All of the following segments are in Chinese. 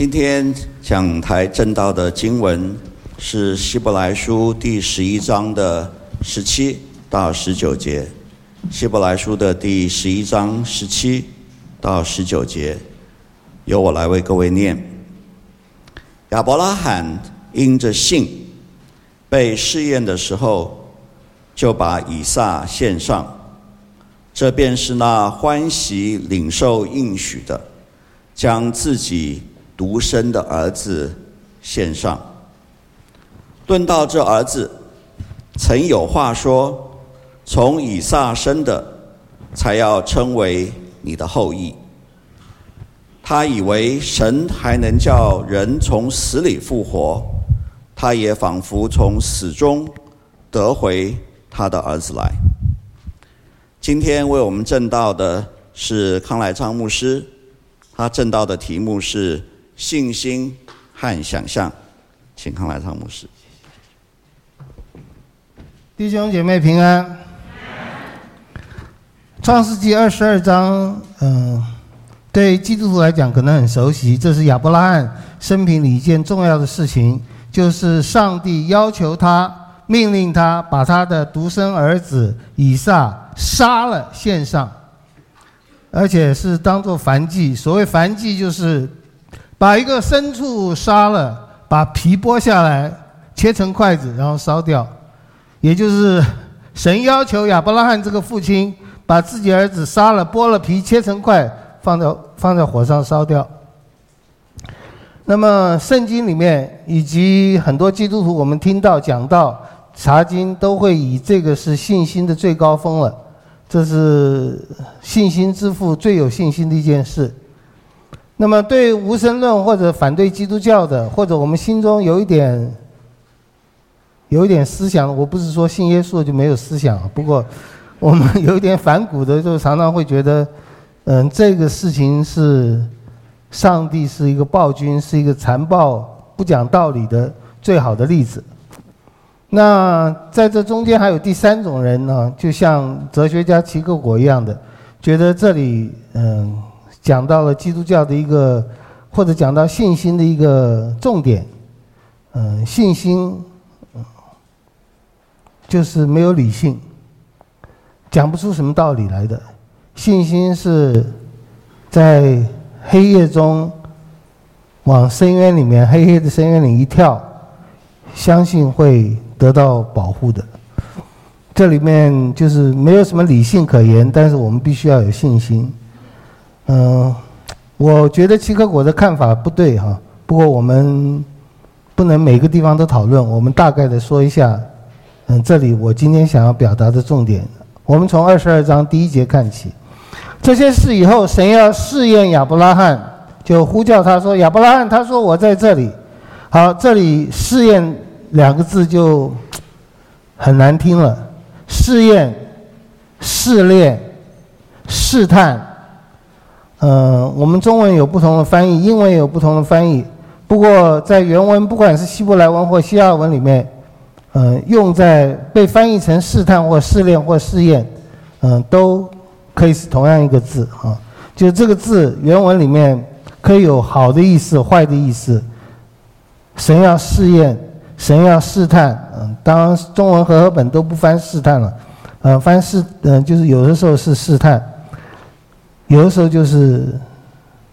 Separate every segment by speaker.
Speaker 1: 今天讲台正道的经文是希伯来书第十一章的十七到十九节。希伯来书的第十一章十七到十九节，由我来为各位念。亚伯拉罕因着信，被试验的时候，就把以撒献上。这便是那欢喜领受应许的，将自己独生的儿子献上。论到这儿子，曾有话说：“从以撒生的，才要称为你的后裔。”他以为神还能叫人从死里复活，他也仿佛从死中得回他的儿子来。今天为我们证道的是康来昌牧师，他证道的题目是信心和想象，请康来昌牧师。
Speaker 2: 弟兄姐妹平安。创世纪二十二章，嗯，对基督徒来讲可能很熟悉，这是亚伯拉罕生平里一件重要的事情，就是上帝要求他，命令他把他的独生儿子以撒。杀了献上，而且是当做燔祭。所谓燔祭，就是把一个牲畜杀了，把皮剥下来，切成筷子，然后烧掉。也就是神要求亚伯拉罕这个父亲，把自己儿子杀了，剥了皮，切成块，放在放在火上烧掉。那么圣经里面以及很多基督徒，我们听到讲到查经，都会以这个是信心的最高峰了。这是信心之父最有信心的一件事。那么，对无神论或者反对基督教的，或者我们心中有一点有一点思想，我不是说信耶稣就没有思想，不过我们有一点反骨的，就常常会觉得，嗯，这个事情是上帝是一个暴君，是一个残暴不讲道理的最好的例子。那在这中间还有第三种人呢，就像哲学家齐克果一样的，觉得这里嗯讲到了基督教的一个，或者讲到信心的一个重点，嗯，信心就是没有理性，讲不出什么道理来的，信心是在黑夜中往深渊里面，黑黑的深渊里一跳，相信会。得到保护的，这里面就是没有什么理性可言，但是我们必须要有信心。嗯，我觉得齐克果的看法不对哈，不过我们不能每个地方都讨论，我们大概的说一下。嗯，这里我今天想要表达的重点，我们从二十二章第一节看起。这些事以后，神要试验亚伯拉罕，就呼叫他说：“亚伯拉罕，他说我在这里。”好，这里试验。两个字就很难听了，试验、试炼、试探。嗯、我们中文有不同的翻译，英文也有不同的翻译。不过在原文，不管是希伯来文或希腊文里面，嗯、用在被翻译成试探或试炼或试验，嗯、都可以是同样一个字啊。就这个字原文里面可以有好的意思、坏的意思。神要试验。神要试探，嗯，当然中文和合本都不翻试探了，呃，翻试，嗯，就是有的时候是试探，有的时候就是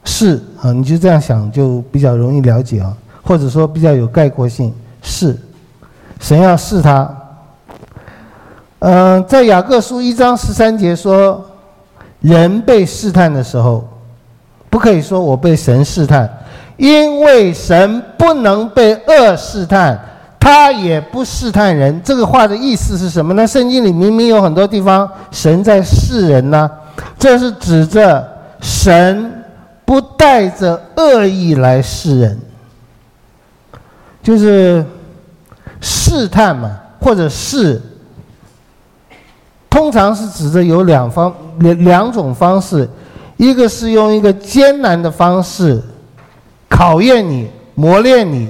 Speaker 2: 试，啊，你就这样想就比较容易了解啊，或者说比较有概括性，试，神要试他，嗯，在雅各书一章十三节说，人被试探的时候，不可以说我被神试探，因为神不能被恶试探。他也不试探人，这个话的意思是什么呢？圣经里明明有很多地方神在试人呢，这是指着神不带着恶意来试人，就是试探嘛，或者试，通常是指着有两方两两种方式，一个是用一个艰难的方式考验你、磨练你。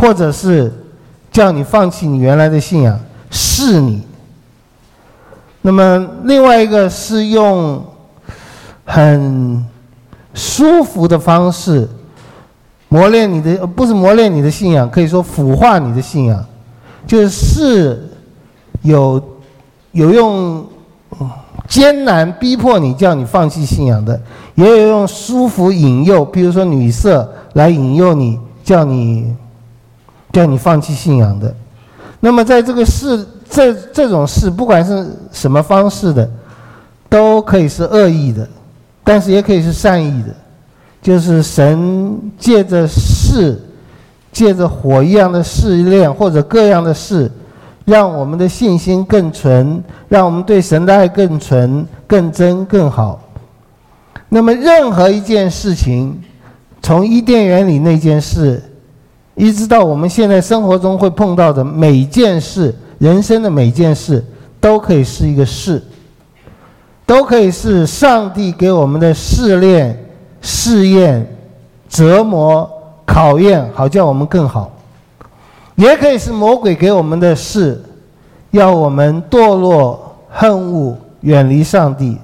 Speaker 2: 或者是叫你放弃你原来的信仰，试你。那么另外一个是用很舒服的方式磨练你的，不是磨练你的信仰，可以说腐化你的信仰，就是有有用艰难逼迫你，叫你放弃信仰的，也有用舒服引诱，比如说女色来引诱你，叫你叫你放弃信仰的。那么在这个事，这这种事，不管是什么方式的，都可以是恶意的，但是也可以是善意的。就是神借着试，借着火一样的试炼，或者各样的事，让我们的信心更纯，让我们对神的爱更纯、更真、更好。那么，任何一件事情，从伊甸园里那件事，一直到我们现在生活中会碰到的每件事，人生的每件事，都可以是一个试，都可以是上帝给我们的试炼。试验、折磨、考验，好叫我们更好；也可以是魔鬼给我们的事，要我们堕落、恨恶、远离上帝。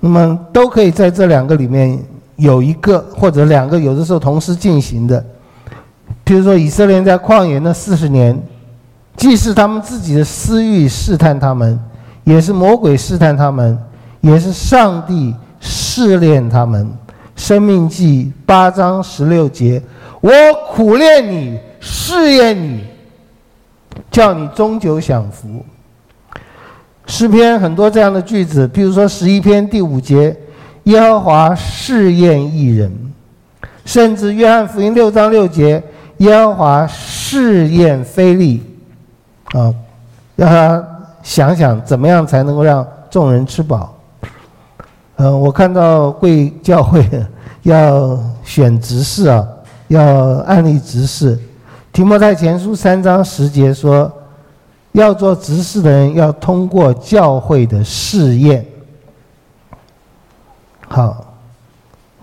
Speaker 2: 那么，都可以在这两个里面有一个或者两个，有的时候同时进行的。譬如说，以色列在旷野那四十年，既是他们自己的私欲试探他们，也是魔鬼试探他们，也是上帝。试炼他们，《生命记》八章十六节：“我苦炼你，试验你，叫你终究享福。”诗篇很多这样的句子，比如说十一篇第五节：“耶和华试验一人。”甚至《约翰福音》六章六节：“耶和华试验腓力。”啊，让他想想怎么样才能够让众人吃饱。嗯，我看到贵教会要选执事啊，要按立执事。提摩太前书三章十节说，要做执事的人要通过教会的试验。好，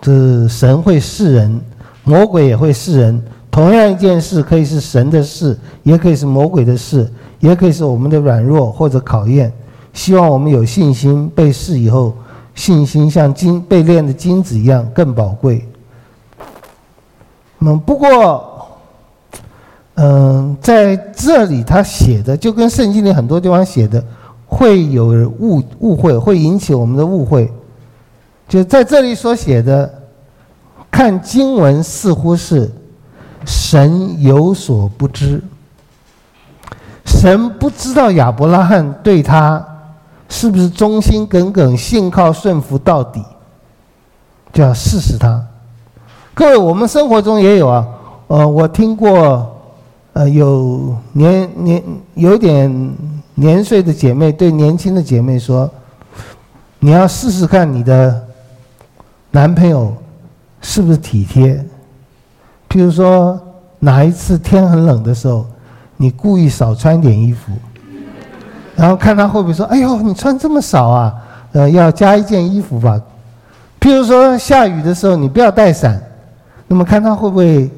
Speaker 2: 这神会试人，魔鬼也会试人。同样一件事，可以是神的事，也可以是魔鬼的事，也可以是我们的软弱或者考验。希望我们有信心，被试以后。信心像金被炼的金子一样更宝贵。嗯，不过，嗯，在这里他写的就跟圣经里很多地方写的会有误误会，会引起我们的误会。就在这里所写的，看经文似乎是神有所不知，神不知道亚伯拉罕对他。是不是忠心耿耿、信靠顺服到底？就要试试他。各位，我们生活中也有啊。呃，我听过，呃，有年年有点年岁的姐妹对年轻的姐妹说：“你要试试看你的男朋友是不是体贴。譬如说，哪一次天很冷的时候，你故意少穿点衣服。”然后看他会不会说：“哎呦，你穿这么少啊？呃，要加一件衣服吧。”譬如说下雨的时候，你不要带伞，那么看他会不会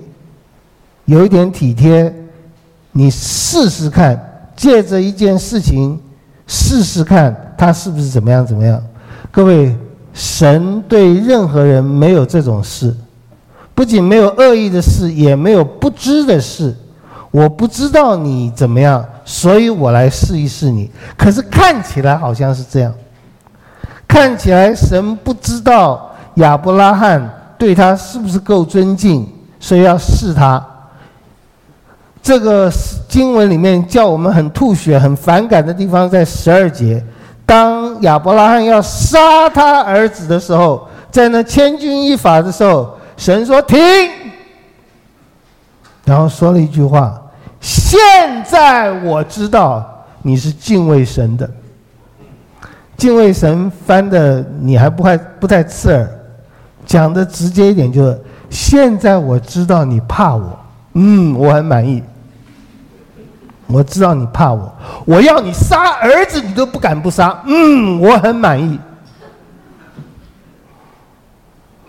Speaker 2: 有一点体贴？你试试看，借着一件事情试试看他是不是怎么样怎么样。各位，神对任何人没有这种事，不仅没有恶意的事，也没有不知的事。我不知道你怎么样。所以我来试一试你，可是看起来好像是这样，看起来神不知道亚伯拉罕对他是不是够尊敬，所以要试他。这个经文里面叫我们很吐血、很反感的地方在十二节，当亚伯拉罕要杀他儿子的时候，在那千钧一发的时候，神说停，然后说了一句话。现在我知道你是敬畏神的，敬畏神翻的你还不太不太刺耳，讲的直接一点就是：现在我知道你怕我，嗯，我很满意。我知道你怕我，我要你杀儿子你都不敢不杀，嗯，我很满意。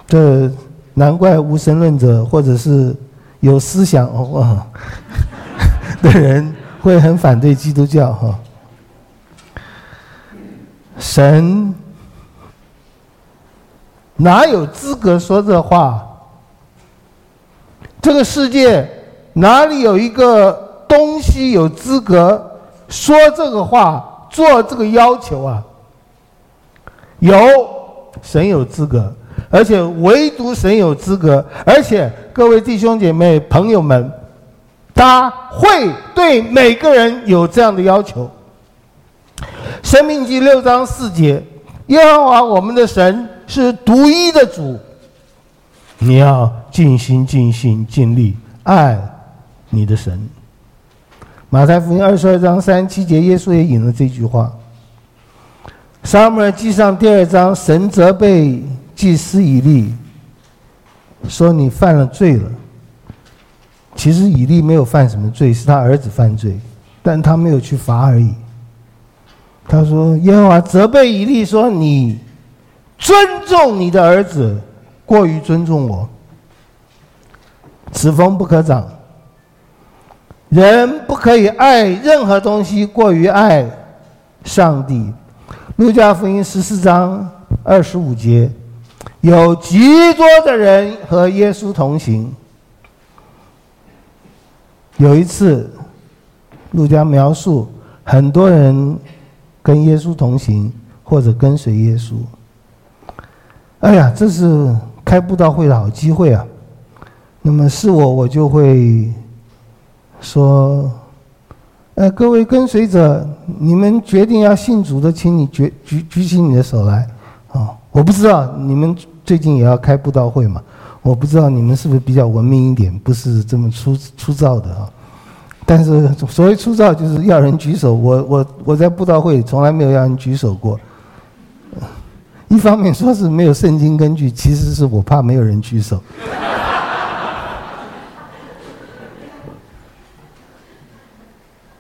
Speaker 2: 这难怪无神论者或者是有思想哦。的人会很反对基督教哈。神哪有资格说这话？这个世界哪里有一个东西有资格说这个话、做这个要求啊？有，神有资格，而且唯独神有资格，而且各位弟兄姐妹、朋友们，他会对每个人有这样的要求。申命记六章四节，耶和华我们的神是独一的主。你要尽心、尽心、尽力爱你的神。马太福音二十二章三七节，耶稣也引了这句话。撒母耳记上第二章，神责备祭司以利，说你犯了罪了。其实以利没有犯什么罪，是他儿子犯罪，但他没有去罚而已。他说耶和华责备以利说，你尊重你的儿子。过于尊重我，此风不可长。人不可以爱任何东西过于爱上帝。路加福音十四章二十五节，有极多的人和耶稣同行。有一次，路加描述很多人跟耶稣同行，或者跟随耶稣。哎呀，这是。开布道会的好机会啊！那么是我，我就会说：“呃，各位跟随者，你们决定要信主的，请你举举举起你的手来。”我不知道你们最近也要开布道会嘛？我不知道你们是不是比较文明一点，不是这么粗粗糙的啊？但是所谓粗糙，就是要人举手。我我我在布道会从来没有要人举手过。一方面说是没有圣经根据，其实是我怕没有人举手。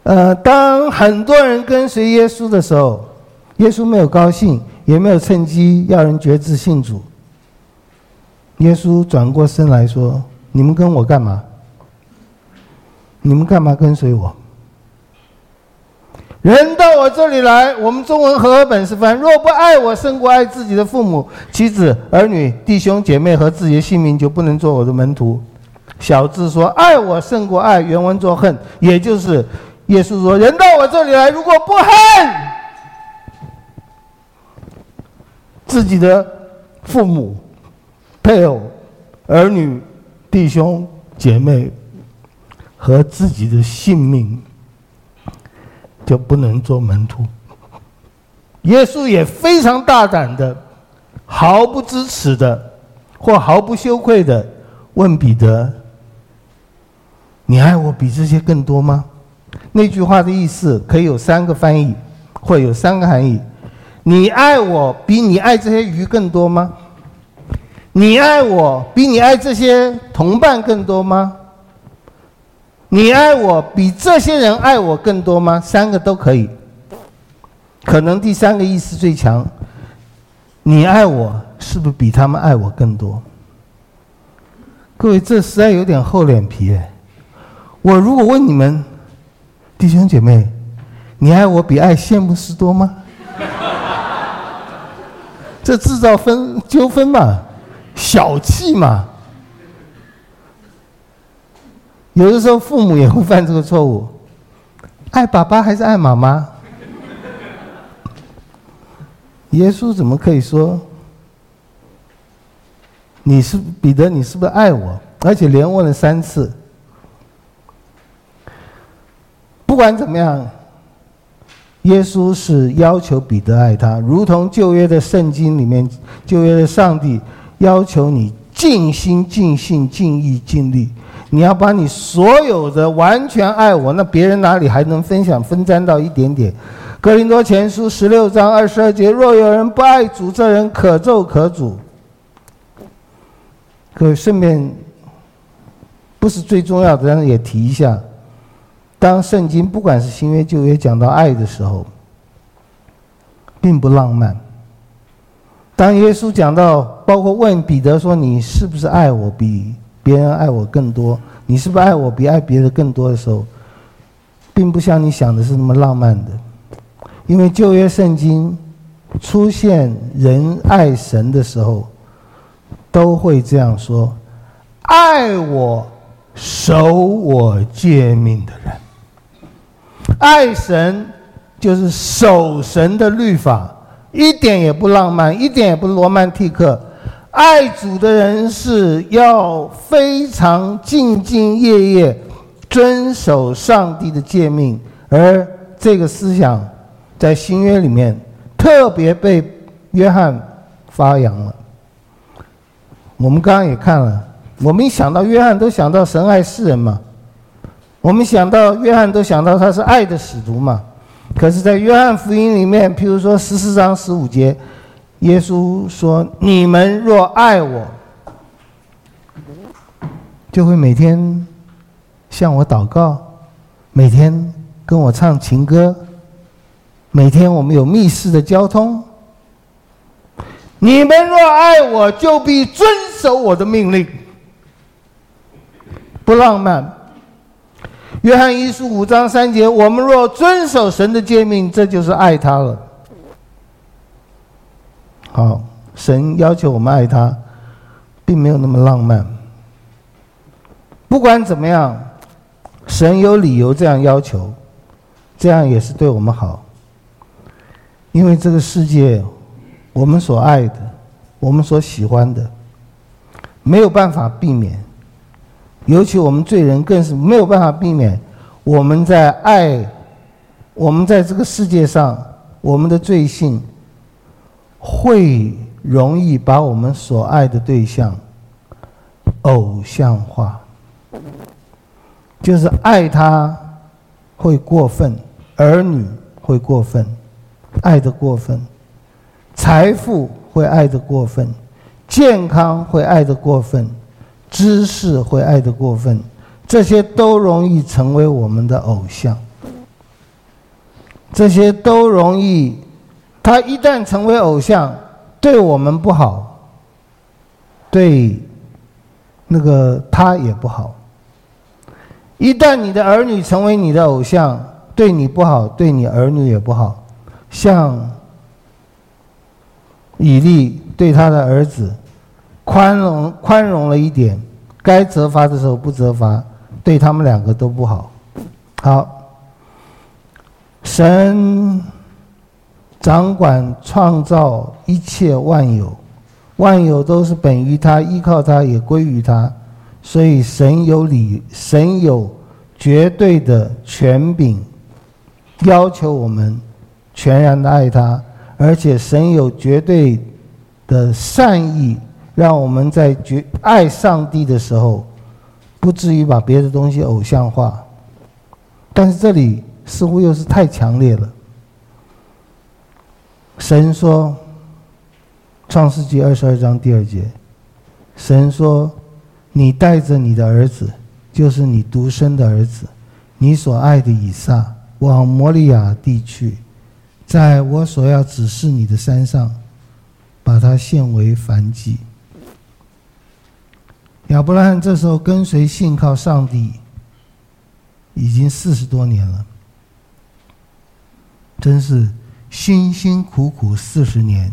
Speaker 2: 呃，当很多人跟随耶稣的时候，耶稣没有高兴，也没有趁机要人决志信主。耶稣转过身来说：“你们跟我干嘛？你们干嘛跟随我？”人到我这里来，我们中文和合本是翻：若不爱我胜过爱自己的父母、妻子、儿女、弟兄姐妹和自己的性命，就不能做我的门徒。小智说爱我胜过爱，原文作恨，也就是耶稣说：人到我这里来，如果不恨自己的父母、配偶、儿女、弟兄姐妹和自己的性命。就不能做门徒。耶稣也非常大胆的、毫不知耻的或毫不羞愧的问彼得：“你爱我比这些更多吗？”那句话的意思可以有三个翻译，或有三个含义：你爱我比你爱这些鱼更多吗？你爱我比你爱这些同伴更多吗？你爱我比这些人爱我更多吗？三个都可以，可能第三个意思最强。你爱我是不是比他们爱我更多？各位，这实在有点厚脸皮哎！我如果问你们，弟兄姐妹，你爱我比爱谢牧师多吗？这制造纷纠纷嘛，小气嘛。有的时候，父母也会犯这个错误：爱爸爸还是爱妈妈？耶稣怎么可以说你是彼得？你是不是爱我？而且连问了三次。不管怎么样，耶稣是要求彼得爱他，如同旧约的圣经里面，旧约的上帝要求你尽心、尽性、尽意、尽力。你要把你所有的完全爱我，那别人哪里还能分享分沾到一点点？哥林多前书十六章二十二节：若有人不爱主，这人可咒可诅。可顺便不是最重要的，但是也提一下：当圣经不管是新约旧约讲到爱的时候，并不浪漫。当耶稣讲到，包括问彼得说：“你是不是爱我比？”别人爱我更多，你是不是爱我比爱别人更多的时候，并不像你想的是那么浪漫的，因为旧约圣经出现人爱神的时候，都会这样说：爱我守我诫命的人。爱神就是守神的律法，一点也不浪漫，一点也不罗曼蒂克。爱主的人是要非常兢兢业业遵守上帝的诫命，而这个思想在新约里面特别被约翰发扬了。我们刚刚也看了，我们一想到约翰，都想到神爱世人嘛。我们想到约翰，都想到他是爱的使徒嘛。可是，在约翰福音里面，譬如说十四章十五节。耶稣说：“你们若爱我，就会每天向我祷告，每天跟我唱情歌，每天我们有密室的交通。你们若爱我，就必遵守我的命令。不浪漫。约翰一书五章三节：我们若遵守神的诫命，这就是爱他了。”好，神要求我们爱他，并没有那么浪漫。不管怎么样，神有理由这样要求，这样也是对我们好。因为这个世界，我们所爱的，我们所喜欢的，没有办法避免。尤其我们罪人更是没有办法避免。我们在爱，我们在这个世界上，我们的罪性。会容易把我们所爱的对象偶像化，就是爱他会过分，儿女会过分，爱的过分，财富会爱的过分，健康会爱的过分，知识会爱的过分，这些都容易成为我们的偶像，这些都容易。他一旦成为偶像，对我们不好，对那个他也不好。一旦你的儿女成为你的偶像，对你不好，对你儿女也不好。像以利对他的儿子宽容宽容了一点，该责罚的时候不责罚，对他们两个都不好。好，神。掌管创造一切万有，万有都是本于他，依靠他，也归于他。所以神有理，神有绝对的权柄，要求我们全然的爱他，而且神有绝对的善意，让我们在绝爱上帝的时候，不至于把别的东西偶像化。但是这里似乎又是太强烈了。神说，《创世纪》二十二章第二节，神说：“你带着你的儿子，就是你独生的儿子，你所爱的以撒，往摩利亚地去，在我所要指示你的山上，把它献为燔祭。”亚伯拉罕这时候跟随信靠上帝，已经四十多年了，真是。辛辛苦苦四十年，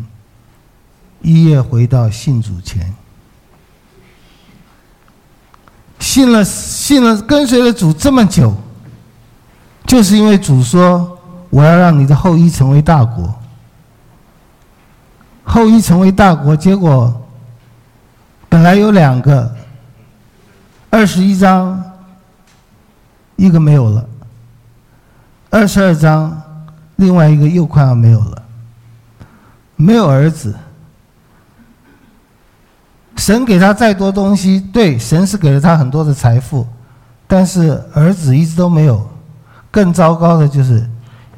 Speaker 2: 一夜回到信主前，信了信了跟随了主这么久，就是因为主说我要让你的后裔成为大国，后裔成为大国，结果本来有两个，二十一章一个没有了，二十二章。另外一个又快要没有了，没有儿子。神给他再多东西，对，神是给了他很多的财富，但是儿子一直都没有。更糟糕的就是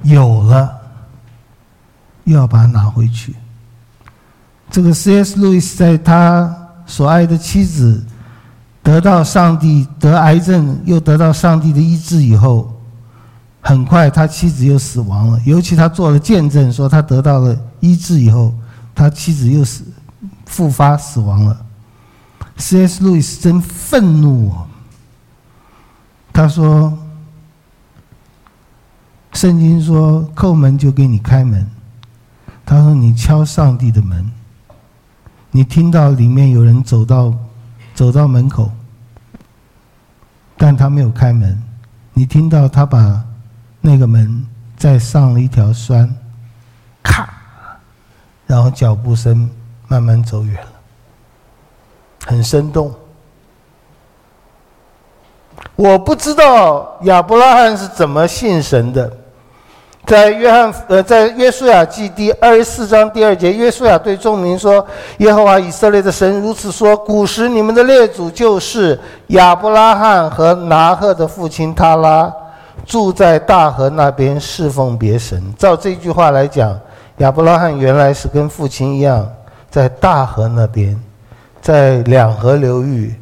Speaker 2: 有了，又要把他拿回去。这个 C.S. 路易斯在他所爱的妻子得到上帝得癌症，又得到上帝的医治以后。很快，他妻子又死亡了。尤其他做了见证，说他得到了医治以后，他妻子又死，复发死亡了。C.S. 路易斯真愤怒啊。他说：“圣经说，叩门就给你开门。”他说：“你敲上帝的门，你听到里面有人走到走到门口，但他没有开门。你听到他把那个门再上了一条栓，咔，然后脚步声慢慢走远了，很生动。我不知道亚伯拉罕是怎么信神的。在约翰呃，在约书亚记第二十四章第二节，约书亚对众民说：“耶和华以色列的神如此说：古时你们的列祖就是亚伯拉罕和拿鹤的父亲他拉，住在大河那边侍奉别神。照这句话来讲，亚伯拉罕原来是跟父亲一样，在大河那边，在两河流域，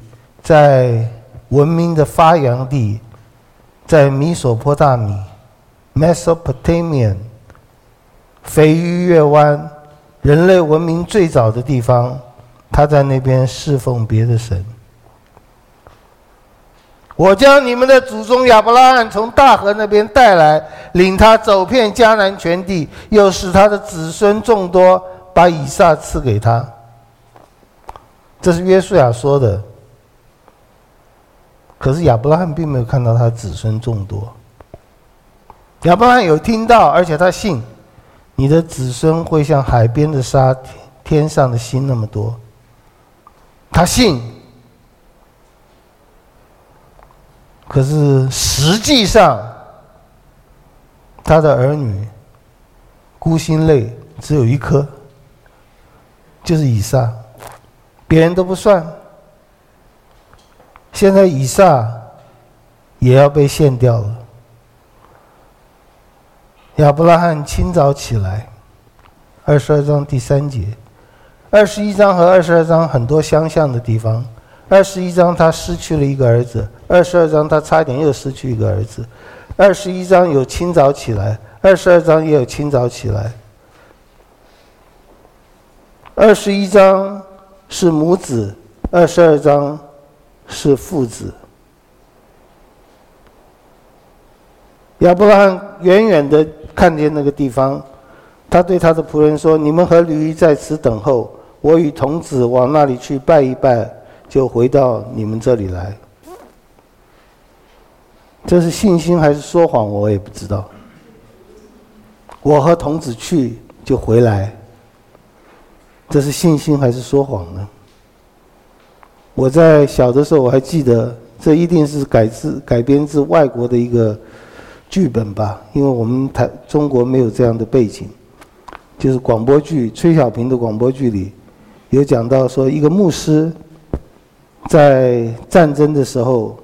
Speaker 2: 在文明的发扬地，在米索波大米。” Mesopotamian，肥鱼月湾，人类文明最早的地方，他在那边侍奉别的神。我将你们的祖宗亚伯拉罕从大河那边带来，领他走遍迦南全地，又使他的子孙众多，把以撒赐给他。这是约书亚说的。可是亚伯拉罕并没有看到他子孙众多。亚伯拉罕有听到，而且他信，你的子孙会像海边的沙，天上的星那么多。他信，可是实际上，他的儿女孤星泪只有一颗，就是以撒，别人都不算。现在以撒也要被献掉了。亚伯拉罕清早起来，二十二章第三节，二十一章和二十二章很多相像的地方。二十一章他失去了一个儿子，二十二章他差点又失去一个儿子。二十一章有清早起来，二十二章也有清早起来。二十一章是母子，二十二章是父子。亚伯拉罕远远的看见那个地方，他对他的仆人说：“你们和驴在此等候，我与童子往那里去拜一拜，就回到你们这里来。”这是信心还是说谎？我也不知道。我和童子去就回来，这是信心还是说谎呢？我在小的时候我还记得，这一定是改自改编自外国的一个。剧本吧，因为我们台中国没有这样的背景，就是广播剧，崔小平的广播剧里，有讲到说一个牧师，在战争的时候，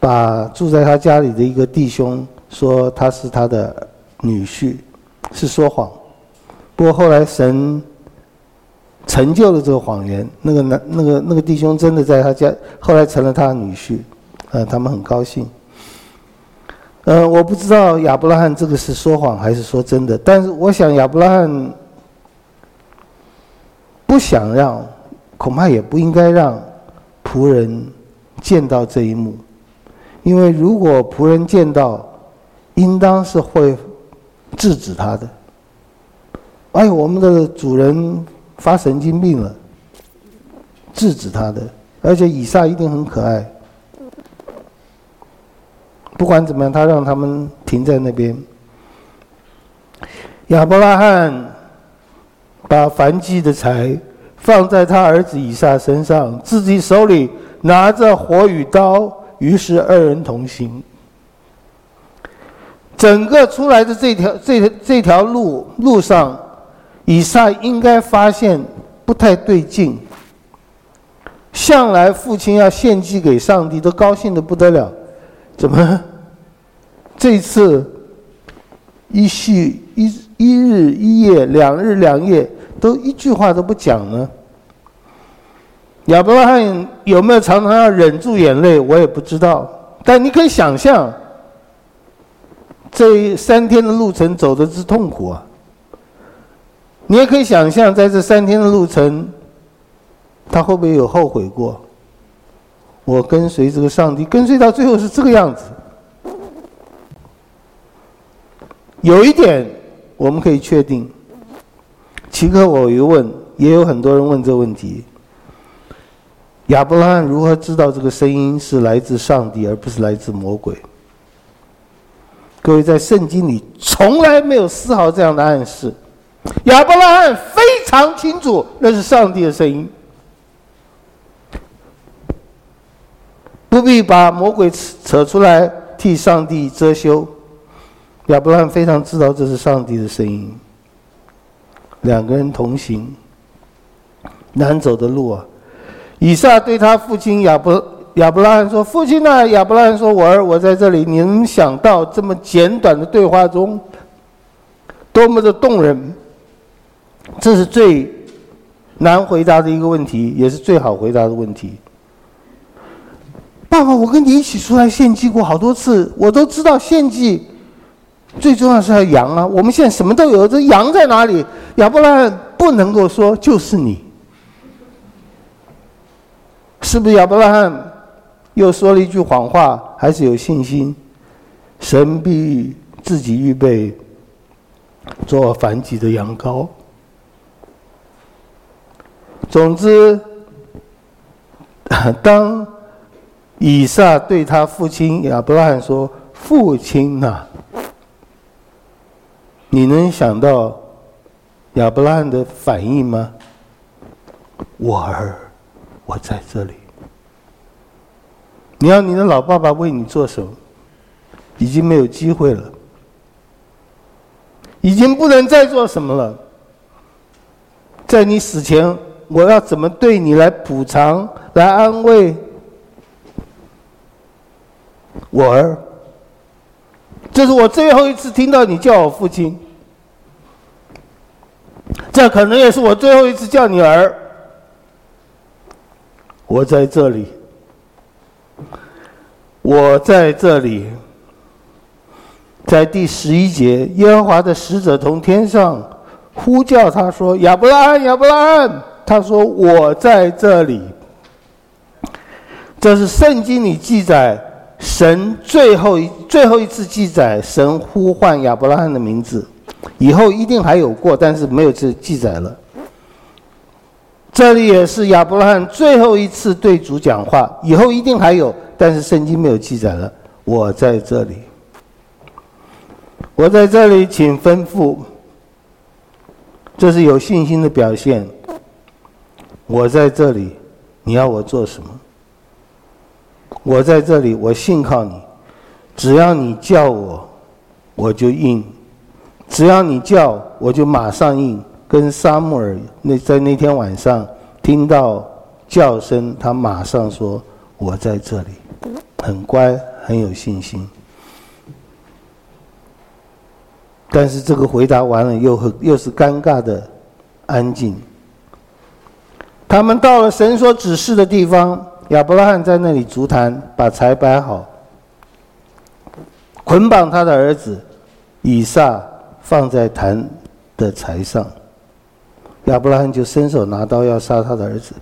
Speaker 2: 把住在他家里的一个弟兄说他是他的女婿，是说谎，不过后来神成就了这个谎言，那个男那个那个弟兄真的在他家，后来成了他的女婿，呃，他们很高兴。呃，我不知道亚伯拉罕这个是说谎还是说真的，但是我想亚伯拉罕不想让，恐怕也不应该让仆人见到这一幕，因为如果仆人见到，应当是会制止他的。哎，我们的主人发神经病了，制止他的，而且以撒一定很可爱。不管怎么样，他让他们停在那边。亚伯拉罕把燔祭的柴放在他儿子以撒身上，自己手里拿着火与刀，于是二人同行。整个出来的这条这这条路路上，以撒应该发现不太对劲。向来父亲要献祭给上帝，都高兴的不得了。怎么？这次一续一一日一夜，两日两夜，都一句话都不讲呢？亚伯拉罕有没有常常要忍住眼泪？我也不知道。但你可以想象，这三天的路程走的是痛苦啊。你也可以想象，在这三天的路程，他会不会有后悔过？我跟随这个上帝，跟随到最后是这个样子。有一点我们可以确定，奇克我一问，也有很多人问这个问题。亚伯拉罕如何知道这个声音是来自上帝，而不是来自魔鬼？各位，在圣经里从来没有丝毫这样的暗示。亚伯拉罕非常清楚那是上帝的声音，不必把魔鬼扯出来替上帝遮羞。亚伯拉罕非常知道这是上帝的声音。两个人同行，难走的路啊！以撒对他父亲亚伯亚伯拉罕说：“父亲啊！”亚伯拉罕说：“我儿，我在这里。”你能想到这么简短的对话中，多么的动人？这是最难回答的一个问题，也是最好回答的问题。爸爸，我跟你一起出来献祭过好多次，我都知道献祭最重要是要羊啊。我们现在什么都有，这羊在哪里？亚伯拉罕不能够说就是你。是不是亚伯拉罕又说了一句谎话？还是有信心？神必自己预备做燔祭的羊羔。总之，当以撒对他父亲亚伯拉罕说：“父亲呐，你能想到亚伯拉罕的反应吗？”我儿。我在这里。你要你的老爸爸为你做什么？已经没有机会了，已经不能再做什么了。在你死前，我要怎么对你来补偿、来安慰？我儿，这是我最后一次听到你叫我父亲，这可能也是我最后一次叫你儿。我在这里，我在这里，在第十一节，耶和华的使者从天上呼叫他说：“亚伯拉罕，亚伯拉罕。”他说：“我在这里。”这是圣经里记载神最后一最后一次记载神呼唤亚伯拉罕的名字，以后一定还有过，但是没有这记载了。这里也是亚伯拉罕最后一次对主讲话，以后一定还有，但是圣经没有记载了。我在这里，我在这里，请吩咐。这是有信心的表现。我在这里，你要我做什么？我在这里，我信靠你，只要你叫我，我就应；只要你叫，我就马上应。跟沙木尔那在那天晚上听到叫声，他马上说：“我在这里，很乖，很有信心。”但是这个回答完了，又很又是尴尬的安静。他们到了神所指示的地方，亚伯拉罕在那里足坛，把柴摆好，捆绑他的儿子以撒，放在坛的柴上。亚伯拉罕就伸手拿刀要杀他的儿子，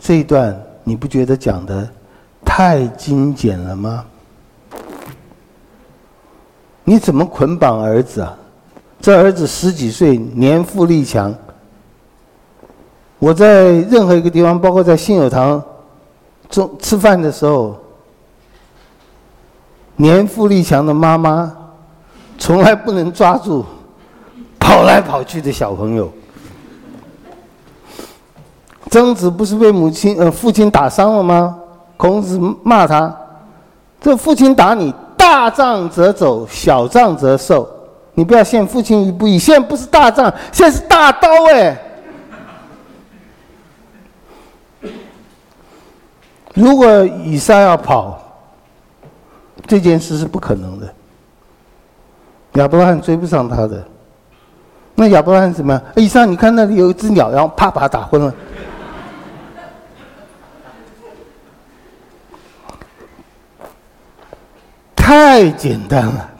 Speaker 2: 这一段你不觉得讲的太精简了吗？你怎么捆绑儿子啊？这儿子十几岁，年富力强。我在任何一个地方，包括在信友堂中吃饭的时候，年富力强的妈妈从来不能抓住跑来跑去的小朋友。曾子不是被母亲呃父亲打伤了吗？孔子骂他：“这父亲打你，大仗则走，小仗则受。你不要陷父亲于不义。现在不是大仗，现在是大刀哎！如果以撒要跑，这件事是不可能的。亚伯拉罕追不上他的。那亚伯拉罕怎么样？以撒，你看那里有一只鸟，然后啪把他打昏了。”太简单了，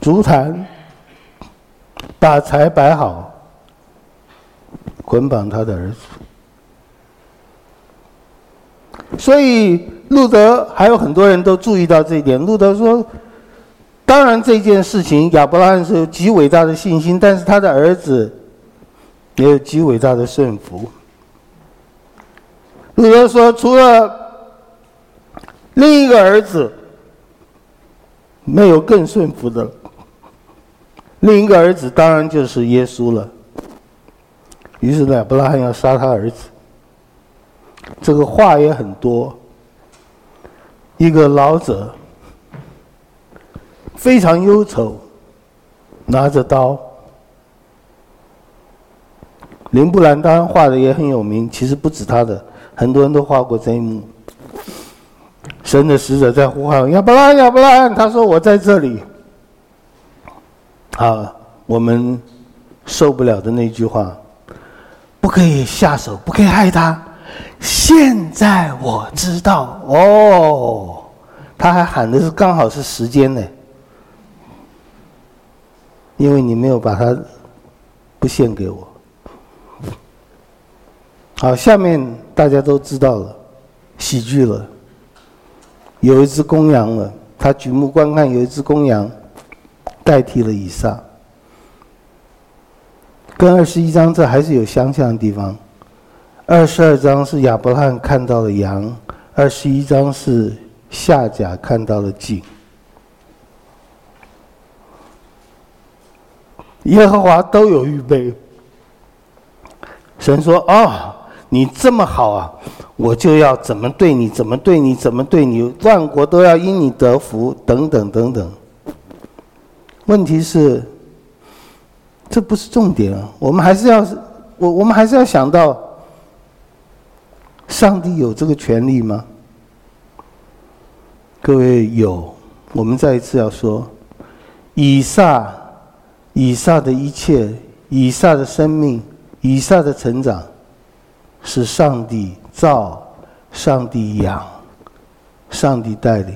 Speaker 2: 竹坛，把柴摆好，捆绑他的儿子。所以路德还有很多人都注意到这一点。路德说：“当然这件事情，亚伯拉罕是有极伟大的信心，但是他的儿子也有极伟大的顺服。”路德说，除了另一个儿子，没有更顺服的了。另一个儿子当然就是耶稣了。于是呢，亚伯拉罕要杀他儿子。这个话也很多。一个老者非常忧愁，拿着刀。林布兰当然画的也很有名，其实不止他的，很多人都画过这一幕。神的使者在呼喊亚伯拉，亚伯拉，他说：“我在这里。”啊，我们受不了的那句话，不可以下手，不可以害他。现在我知道哦，他还喊的是刚好是时间呢，因为你没有把它不献给我。好，下面大家都知道了，喜剧了。有一只公羊了，他举目观看，有一只公羊代替了以撒。跟二十一章这还是有相像的地方。二十二章是亚伯拉罕看到了羊，二十一章是夏甲看到了井。耶和华都有预备。神说：“哦。”你这么好啊，我就要怎么对你，怎么对你，怎么对你，万国都要因你得福，等等等等。问题是，这不是重点啊，我们还是要，我我们还是要想到，上帝有这个权利吗？各位有，我们再一次要说，以撒，以撒的一切，以撒的生命，以撒的成长。是上帝造，上帝养，上帝带领。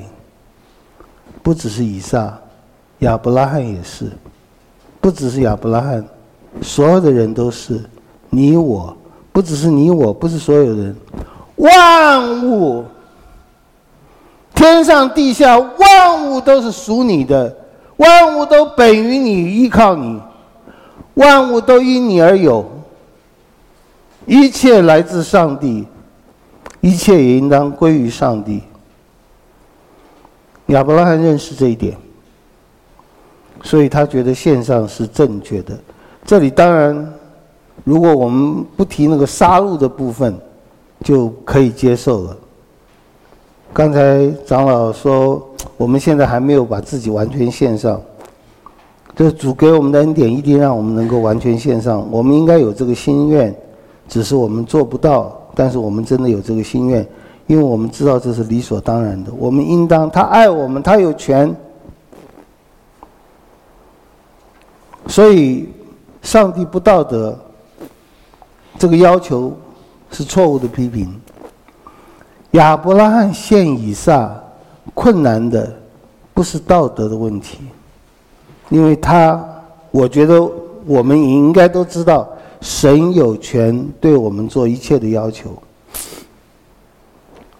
Speaker 2: 不只是以撒，亚伯拉罕也是。不只是亚伯拉罕，所有的人都是。你我，不只是你我，不是所有人。万物，天上地下，万物都是属你的，万物都本于你，依靠你，万物都因你而有。一切来自上帝，一切也应当归于上帝。亚伯拉罕认识这一点，所以他觉得献上是正确的。这里当然，如果我们不提那个杀戮的部分，就可以接受了。刚才长老说，我们现在还没有把自己完全献上，这主给我们的恩典一定让我们能够完全献上。我们应该有这个心愿。只是我们做不到，但是我们真的有这个心愿，因为我们知道这是理所当然的。我们应当，他爱我们，他有权，所以上帝不道德，这个要求是错误的批评。亚伯拉罕献以撒，困难的不是道德的问题，因为他，我觉得我们也应该都知道。神有权对我们做一切的要求，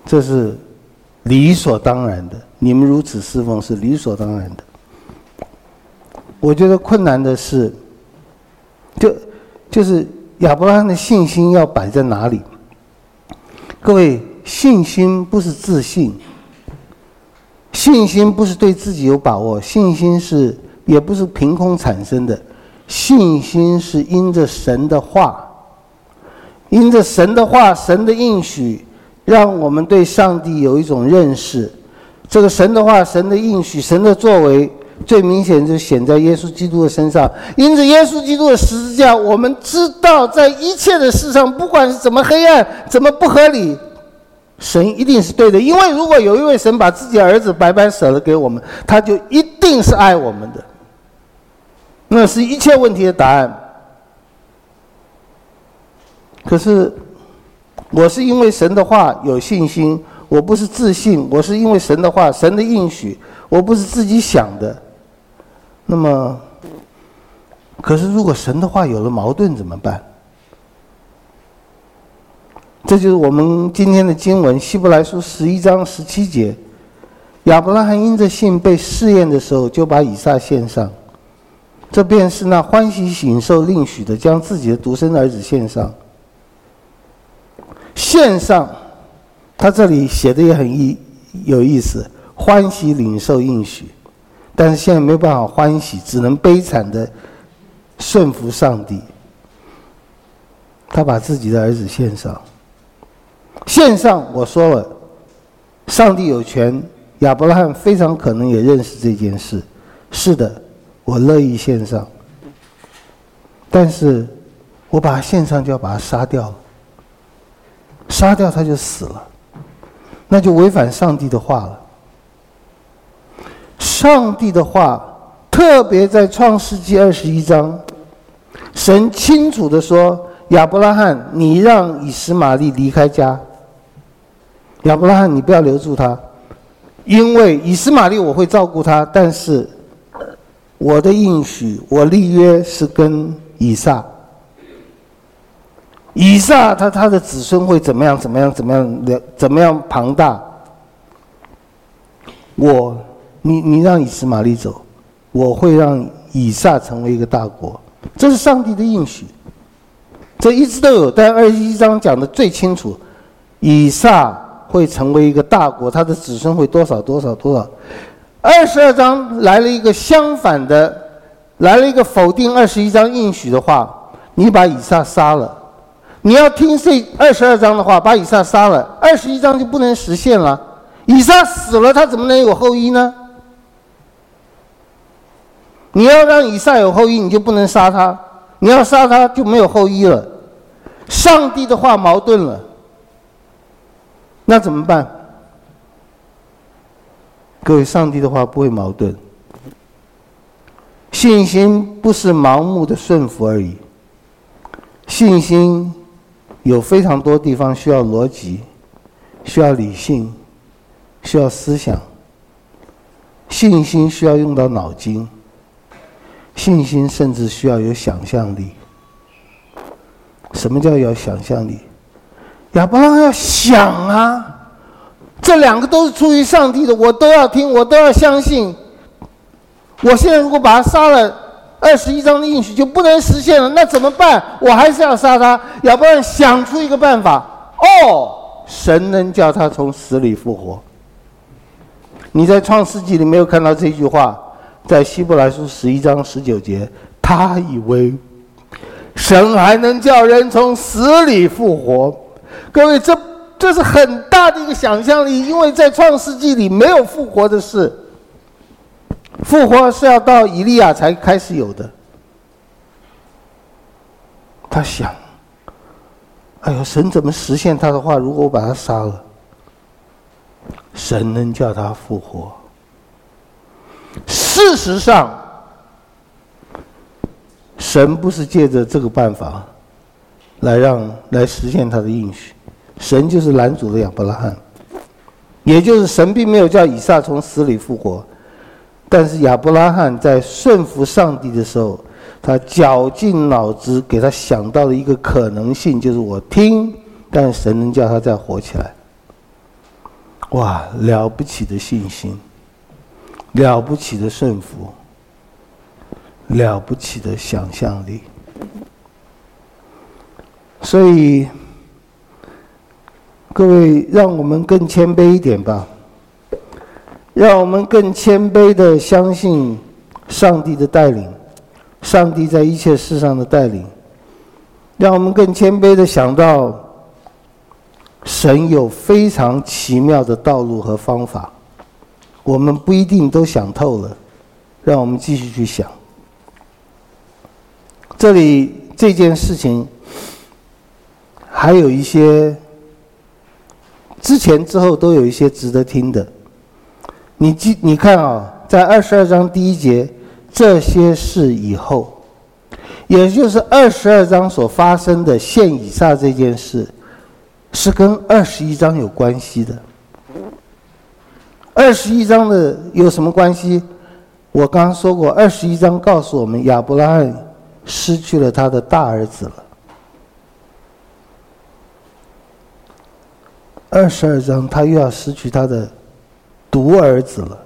Speaker 2: 这是理所当然的。你们如此侍奉是理所当然的。我觉得困难的是，就就是亚伯拉罕的信心要摆在哪里？各位，信心不是自信，信心不是对自己有把握，信心是也不是凭空产生的。信心是因着神的话，因着神的话，神的应许，让我们对上帝有一种认识。这个神的话、神的应许、神的作为，最明显就显在耶稣基督的身上。因着耶稣基督的十字架，我们知道，在一切的事上，不管是怎么黑暗、怎么不合理，神一定是对的。因为如果有一位神把自己儿子白白舍了给我们，他就一定是爱我们的。那是一切问题的答案。可是，我是因为神的话有信心，我不是自信，我是因为神的话、神的应许，我不是自己想的。那么，可是如果神的话有了矛盾怎么办？这就是我们今天的经文，希伯来书十一章十七节：亚伯拉罕因着信被试验的时候，就把以撒献上。这便是那欢喜领受应许的，将自己的独生儿子献上。献上他这里写的也很意有意思，欢喜领受应许，但是现在没有办法欢喜，只能悲惨的顺服上帝。他把自己的儿子献上，献上我说了，上帝有权，亚伯拉罕非常可能也认识这件事，是的，我乐意献上，但是我把他献上就要把他杀掉，杀掉他就死了。那就违反上帝的话了。上帝的话，特别在创世纪二十一章，神清楚地说：“亚伯拉罕，你让以实玛利离开家。亚伯拉罕，你不要留住他，因为以实玛利我会照顾他，但是我的应许，我立约是跟以撒。”以撒他他的子孙会怎么样？怎么样？怎么样？怎么样庞大？我，你你让以斯玛利走，我会让以撒成为一个大国，这是上帝的应许。这一直都有，但二十一章讲的最清楚，以撒会成为一个大国，他的子孙会多少多少多少。二十二章来了一个相反的，来了一个否定二十一章应许的话，你把以撒杀了。你要听这二十二章的话，把以撒杀了，二十一章就不能实现了。以撒死了，他怎么能有后裔呢？你要让以撒有后裔，你就不能杀他；你要杀他，就没有后裔了。上帝的话矛盾了，那怎么办？各位，上帝的话不会矛盾。信心不是盲目的顺服而已，信心。有非常多地方需要逻辑，需要理性，需要思想。信心需要用到脑筋，信心甚至需要有想象力。什么叫有想象力？亚伯拉罕要想啊，这两个都是出于上帝的，我都要听，我都要相信。我现在如果把他杀了。二十一章的应许就不能实现了，那怎么办？我还是要杀他，要不然想出一个办法。哦，神能叫他从死里复活。你在创世纪里没有看到这句话，在希伯来书十一章十九节，他以为神还能叫人从死里复活。各位，这这是很大的一个想象力，因为在创世纪里没有复活的事。复活是要到以利亚才开始有的。他想：“哎呦，神怎么实现他的话？如果我把他杀了，神能叫他复活。”事实上，神不是借着这个办法来让来实现他的应许，神就是拦阻了亚伯拉罕，也就是神并没有叫以撒从死里复活。但是亚伯拉罕在顺服上帝的时候，他绞尽脑汁给他想到了一个可能性，就是我听，但神能叫他再活起来。哇，了不起的信心，了不起的顺服，了不起的想象力。所以，各位，让我们更谦卑一点吧。让我们更谦卑的相信上帝的带领，上帝在一切事上的带领。让我们更谦卑的想到，神有非常奇妙的道路和方法，我们不一定都想透了。让我们继续去想。这里这件事情还有一些，之前之后都有一些值得听的。你记，你看啊，在二十二章第一节，这些事以后，也就是二十二章所发生的现以撒这件事，是跟二十一章有关系的。二十一章的有什么关系？我刚刚说过，二十一章告诉我们，亚伯拉罕失去了他的大儿子了。二十二章，他又要失去他的。独儿子了。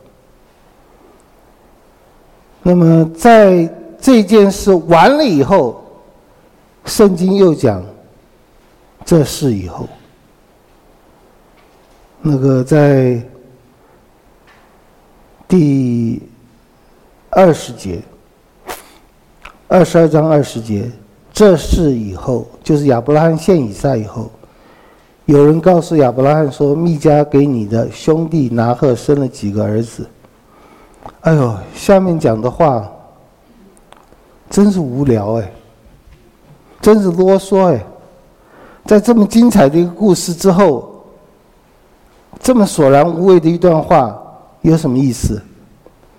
Speaker 2: 那么，在这件事完了以后，圣经又讲这事以后，那个在第二十节，二十二章二十节，这事以后，就是亚伯拉罕献以撒以后，有人告诉亚伯拉罕说：“密迦给你的兄弟拿鹤生了几个儿子？”哎呦，下面讲的话真是无聊哎，真是啰嗦哎，在这么精彩的一个故事之后。这么索然无味的一段话有什么意思？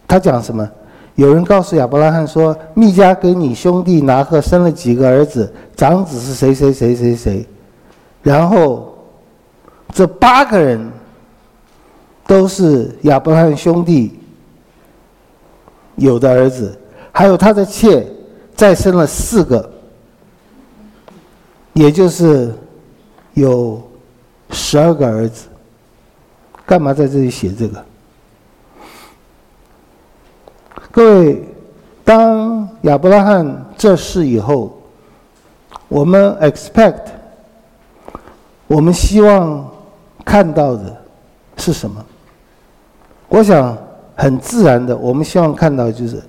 Speaker 2: 他讲什么？有人告诉亚伯拉罕说：“密迦给你兄弟拿鹤生了几个儿子，长子是谁谁谁谁谁。”然后这八个人都是亚伯拉罕兄弟有的儿子，还有他的妾再生了四个，也就是有十二个儿子。干嘛在这里写这个？各位，当亚伯拉罕这事以后，我们 expect，我们希望看到的是什么？我想很自然的，我们希望看到就是，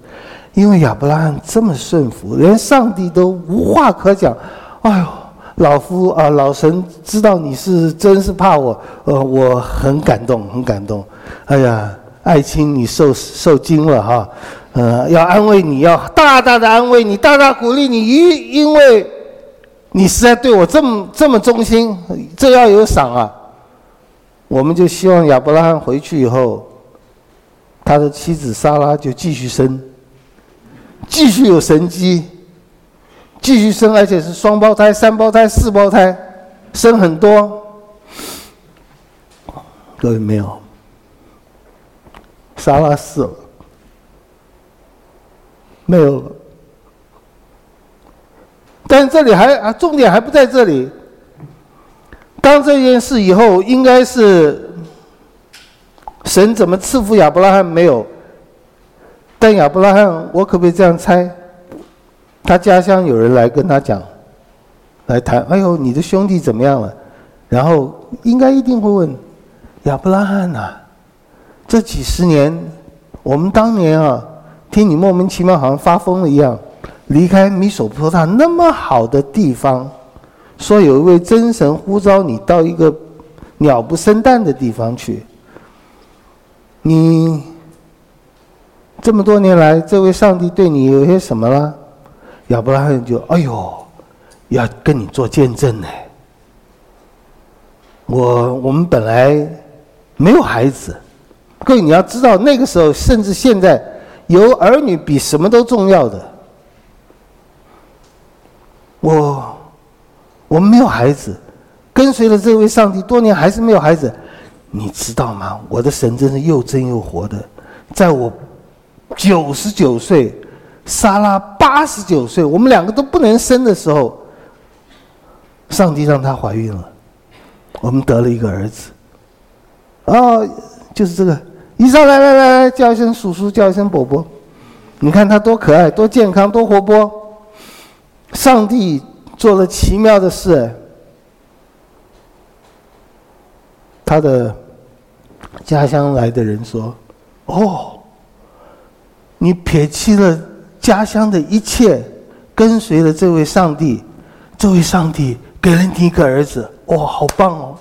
Speaker 2: 因为亚伯拉罕这么顺服，连上帝都无话可讲。哎呦！老夫啊，老神知道你是真是怕我，呃，我很感动，很感动。哎呀，爱卿，你受受惊了哈，呃，要安慰你，要大大的安慰你，大大鼓励你，因因为你实在对我这么这么忠心，这要有赏啊。我们就希望亚伯拉罕回去以后，他的妻子撒拉就继续生，继续有神迹。继续生，而且是双胞胎、三胞胎、四胞胎，生很多。各位没有，撒拉死了，没有了。但这里还啊，重点还不在这里。当这件事以后，应该是神怎么赐福亚伯拉罕没有？但亚伯拉罕，我可不可以这样猜？他家乡有人来跟他讲，来谈，哎呦，你的兄弟怎么样了？然后应该一定会问亚伯拉罕呐，这几十年，我们当年啊，听你莫名其妙好像发疯了一样，离开米索波大那么好的地方，说有一位真神呼召你到一个鸟不生蛋的地方去，你这么多年来，这位上帝对你有些什么了？亚伯拉罕就哎呦，要跟你做见证呢。我我们本来没有孩子，各位你要知道，那个时候甚至现在，有儿女比什么都重要的。我我们没有孩子，跟随了这位上帝多年还是没有孩子，你知道吗？我的神真是又真又活的，在我九十九岁。莎拉八十九岁，我们两个都不能生的时候，上帝让她怀孕了，我们得了一个儿子。哦，就是这个，以上来来来来，叫一声叔叔，叫一声伯伯，你看他多可爱，多健康，多活泼。上帝做了奇妙的事。他的家乡来的人说：“哦，你撇弃了。”家乡的一切，跟随了这位上帝，这位上帝给了你一个儿子，哇，好棒哦！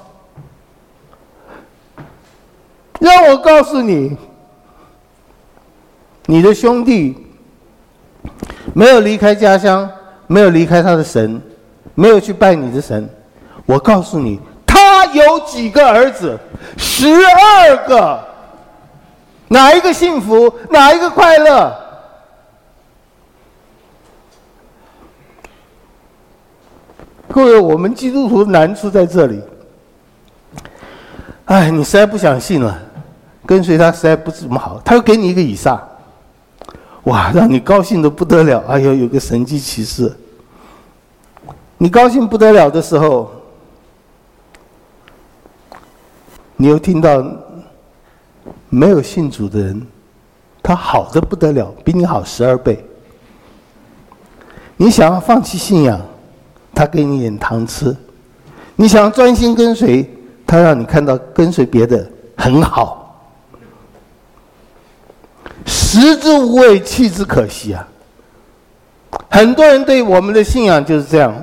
Speaker 2: 让我告诉你，你的兄弟没有离开家乡，没有离开他的神，没有去拜你的神。我告诉你，他有几个儿子？十二个。哪一个幸福？哪一个快乐？各位，我们基督徒难处在这里。哎，你实在不想信了，跟随他实在不怎么好。他又给你一个以撒，哇，让你高兴的不得了。哎呦，有个神迹奇事。你高兴不得了的时候，你又听到没有信主的人，他好的不得了，比你好十二倍。你想要放弃信仰？他给你点糖吃，你想要专心跟随，他让你看到跟随别的很好，食之无味，弃之可惜啊！很多人对我们的信仰就是这样。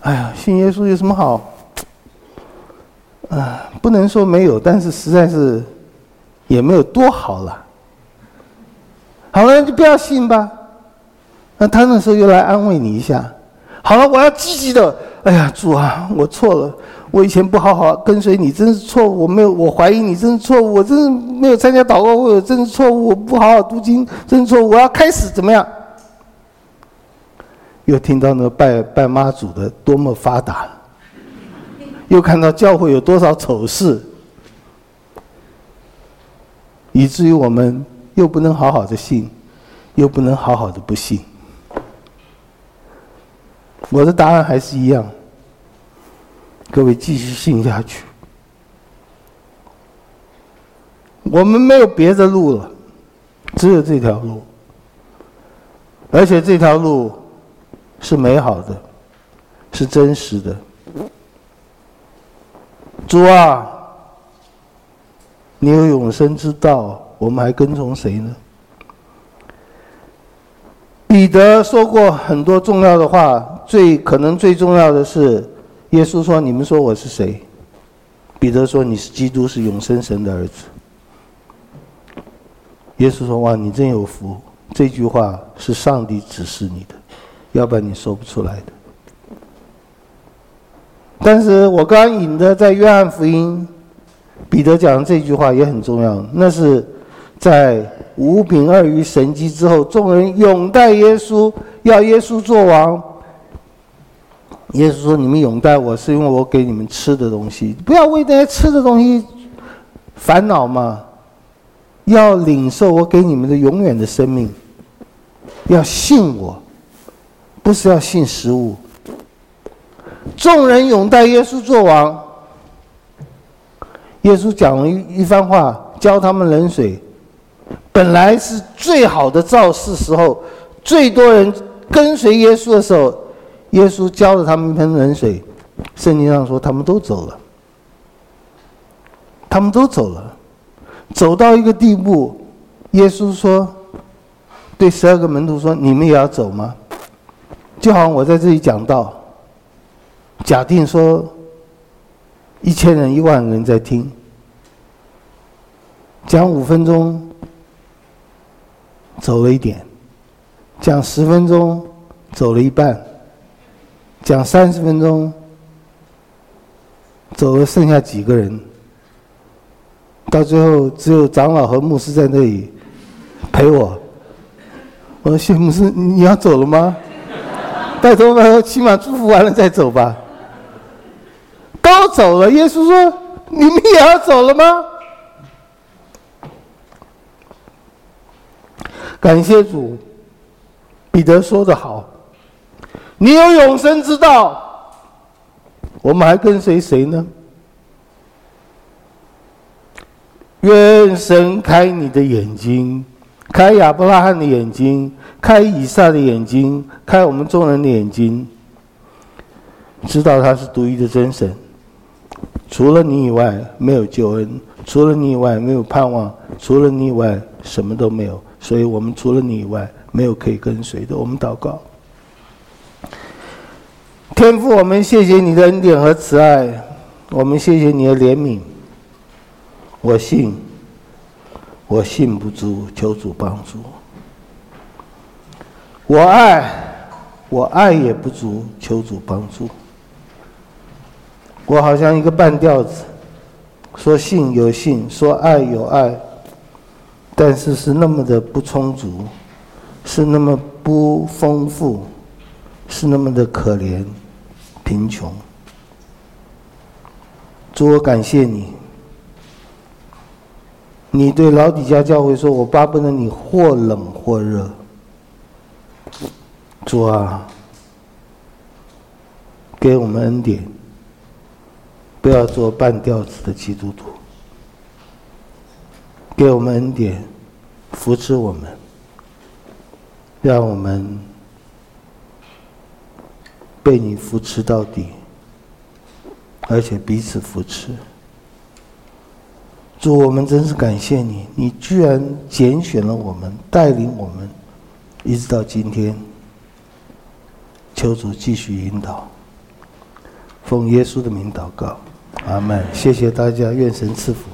Speaker 2: 哎呀，信耶稣有什么好？啊，不能说没有，但是实在是也没有多好了。好了，就不要信吧。那他那时候又来安慰你一下。好了，我要积极的。哎呀，主啊，我错了，我以前不好好跟随你，真是错误。我没有，我怀疑你，真是错误。我真是没有参加祷告会，真是错误。我不好好读经，真是错误。我要开始怎么样？又听到那拜拜妈祖的多么发达，又看到教会有多少丑事，以至于我们又不能好好的信，又不能好好的不信。我的答案还是一样，各位继续信下去。我们没有别的路了，只有这条路，而且这条路。是美好的，是真实的。主啊，你有永生之道，我们还跟从谁呢？彼得说过很多重要的话，最可能最重要的是，耶稣说：“你们说我是谁？”彼得说：“你是基督，是永生神的儿子。”耶稣说：“哇，你真有福！”这句话是上帝指示你的。要不然你说不出来的。但是我刚引的在约翰福音，彼得讲的这句话也很重要。那是在五饼二鱼神迹之后，众人拥戴耶稣，要耶稣做王。耶稣说：“你们拥戴我是因为我给你们吃的东西，不要为那些吃的东西烦恼嘛，要领受我给你们的永远的生命，要信我。”不是要信食物。众人拥戴耶稣做王。耶稣讲了一一番话，教他们冷水。本来是最好的造势时候，最多人跟随耶稣的时候，耶稣浇了他们一盆冷水。圣经上说，他们都走了。他们都走了，走到一个地步，耶稣说：“对十二个门徒说，你们也要走吗？”就好像我在这里讲道，假定说一千人、一万人在听，讲五分钟走了一点，讲十分钟走了一半，讲三十分钟走了剩下几个人，到最后只有长老和牧师在那里陪我。我说：“谢牧师，你要走了吗？”拜托拜托，起码祝福完了再走吧。都走了，耶稣说：“你们也要走了吗？”感谢主，彼得说的好：“你有永生之道，我们还跟随谁呢？”愿神开你的眼睛，开亚伯拉罕的眼睛。开以撒的眼睛，开我们众人的眼睛，知道他是独一的真神。除了你以外，没有救恩；除了你以外，没有盼望；除了你以外，什么都没有。所以我们除了你以外，没有可以跟随的。我们祷告，天父，我们谢谢你的恩典和慈爱，我们谢谢你的怜悯。我信，我信不足，求主帮助。我爱，我爱也不足，求主帮助。我好像一个半吊子，说信有信，说爱有爱，但是是那么的不充足，是那么不丰富，是那么的可怜、贫穷。主，我感谢你，你对老底嘉教会说：“我巴不得你或冷或热。”主啊，给我们恩典，不要做半吊子的基督徒。给我们恩典，扶持我们，让我们被你扶持到底，而且彼此扶持。主，我们真是感谢你，你居然拣选了我们，带领我们，一直到今天。求主继续引导，奉耶稣的名祷告，阿门。谢谢大家，愿神赐福。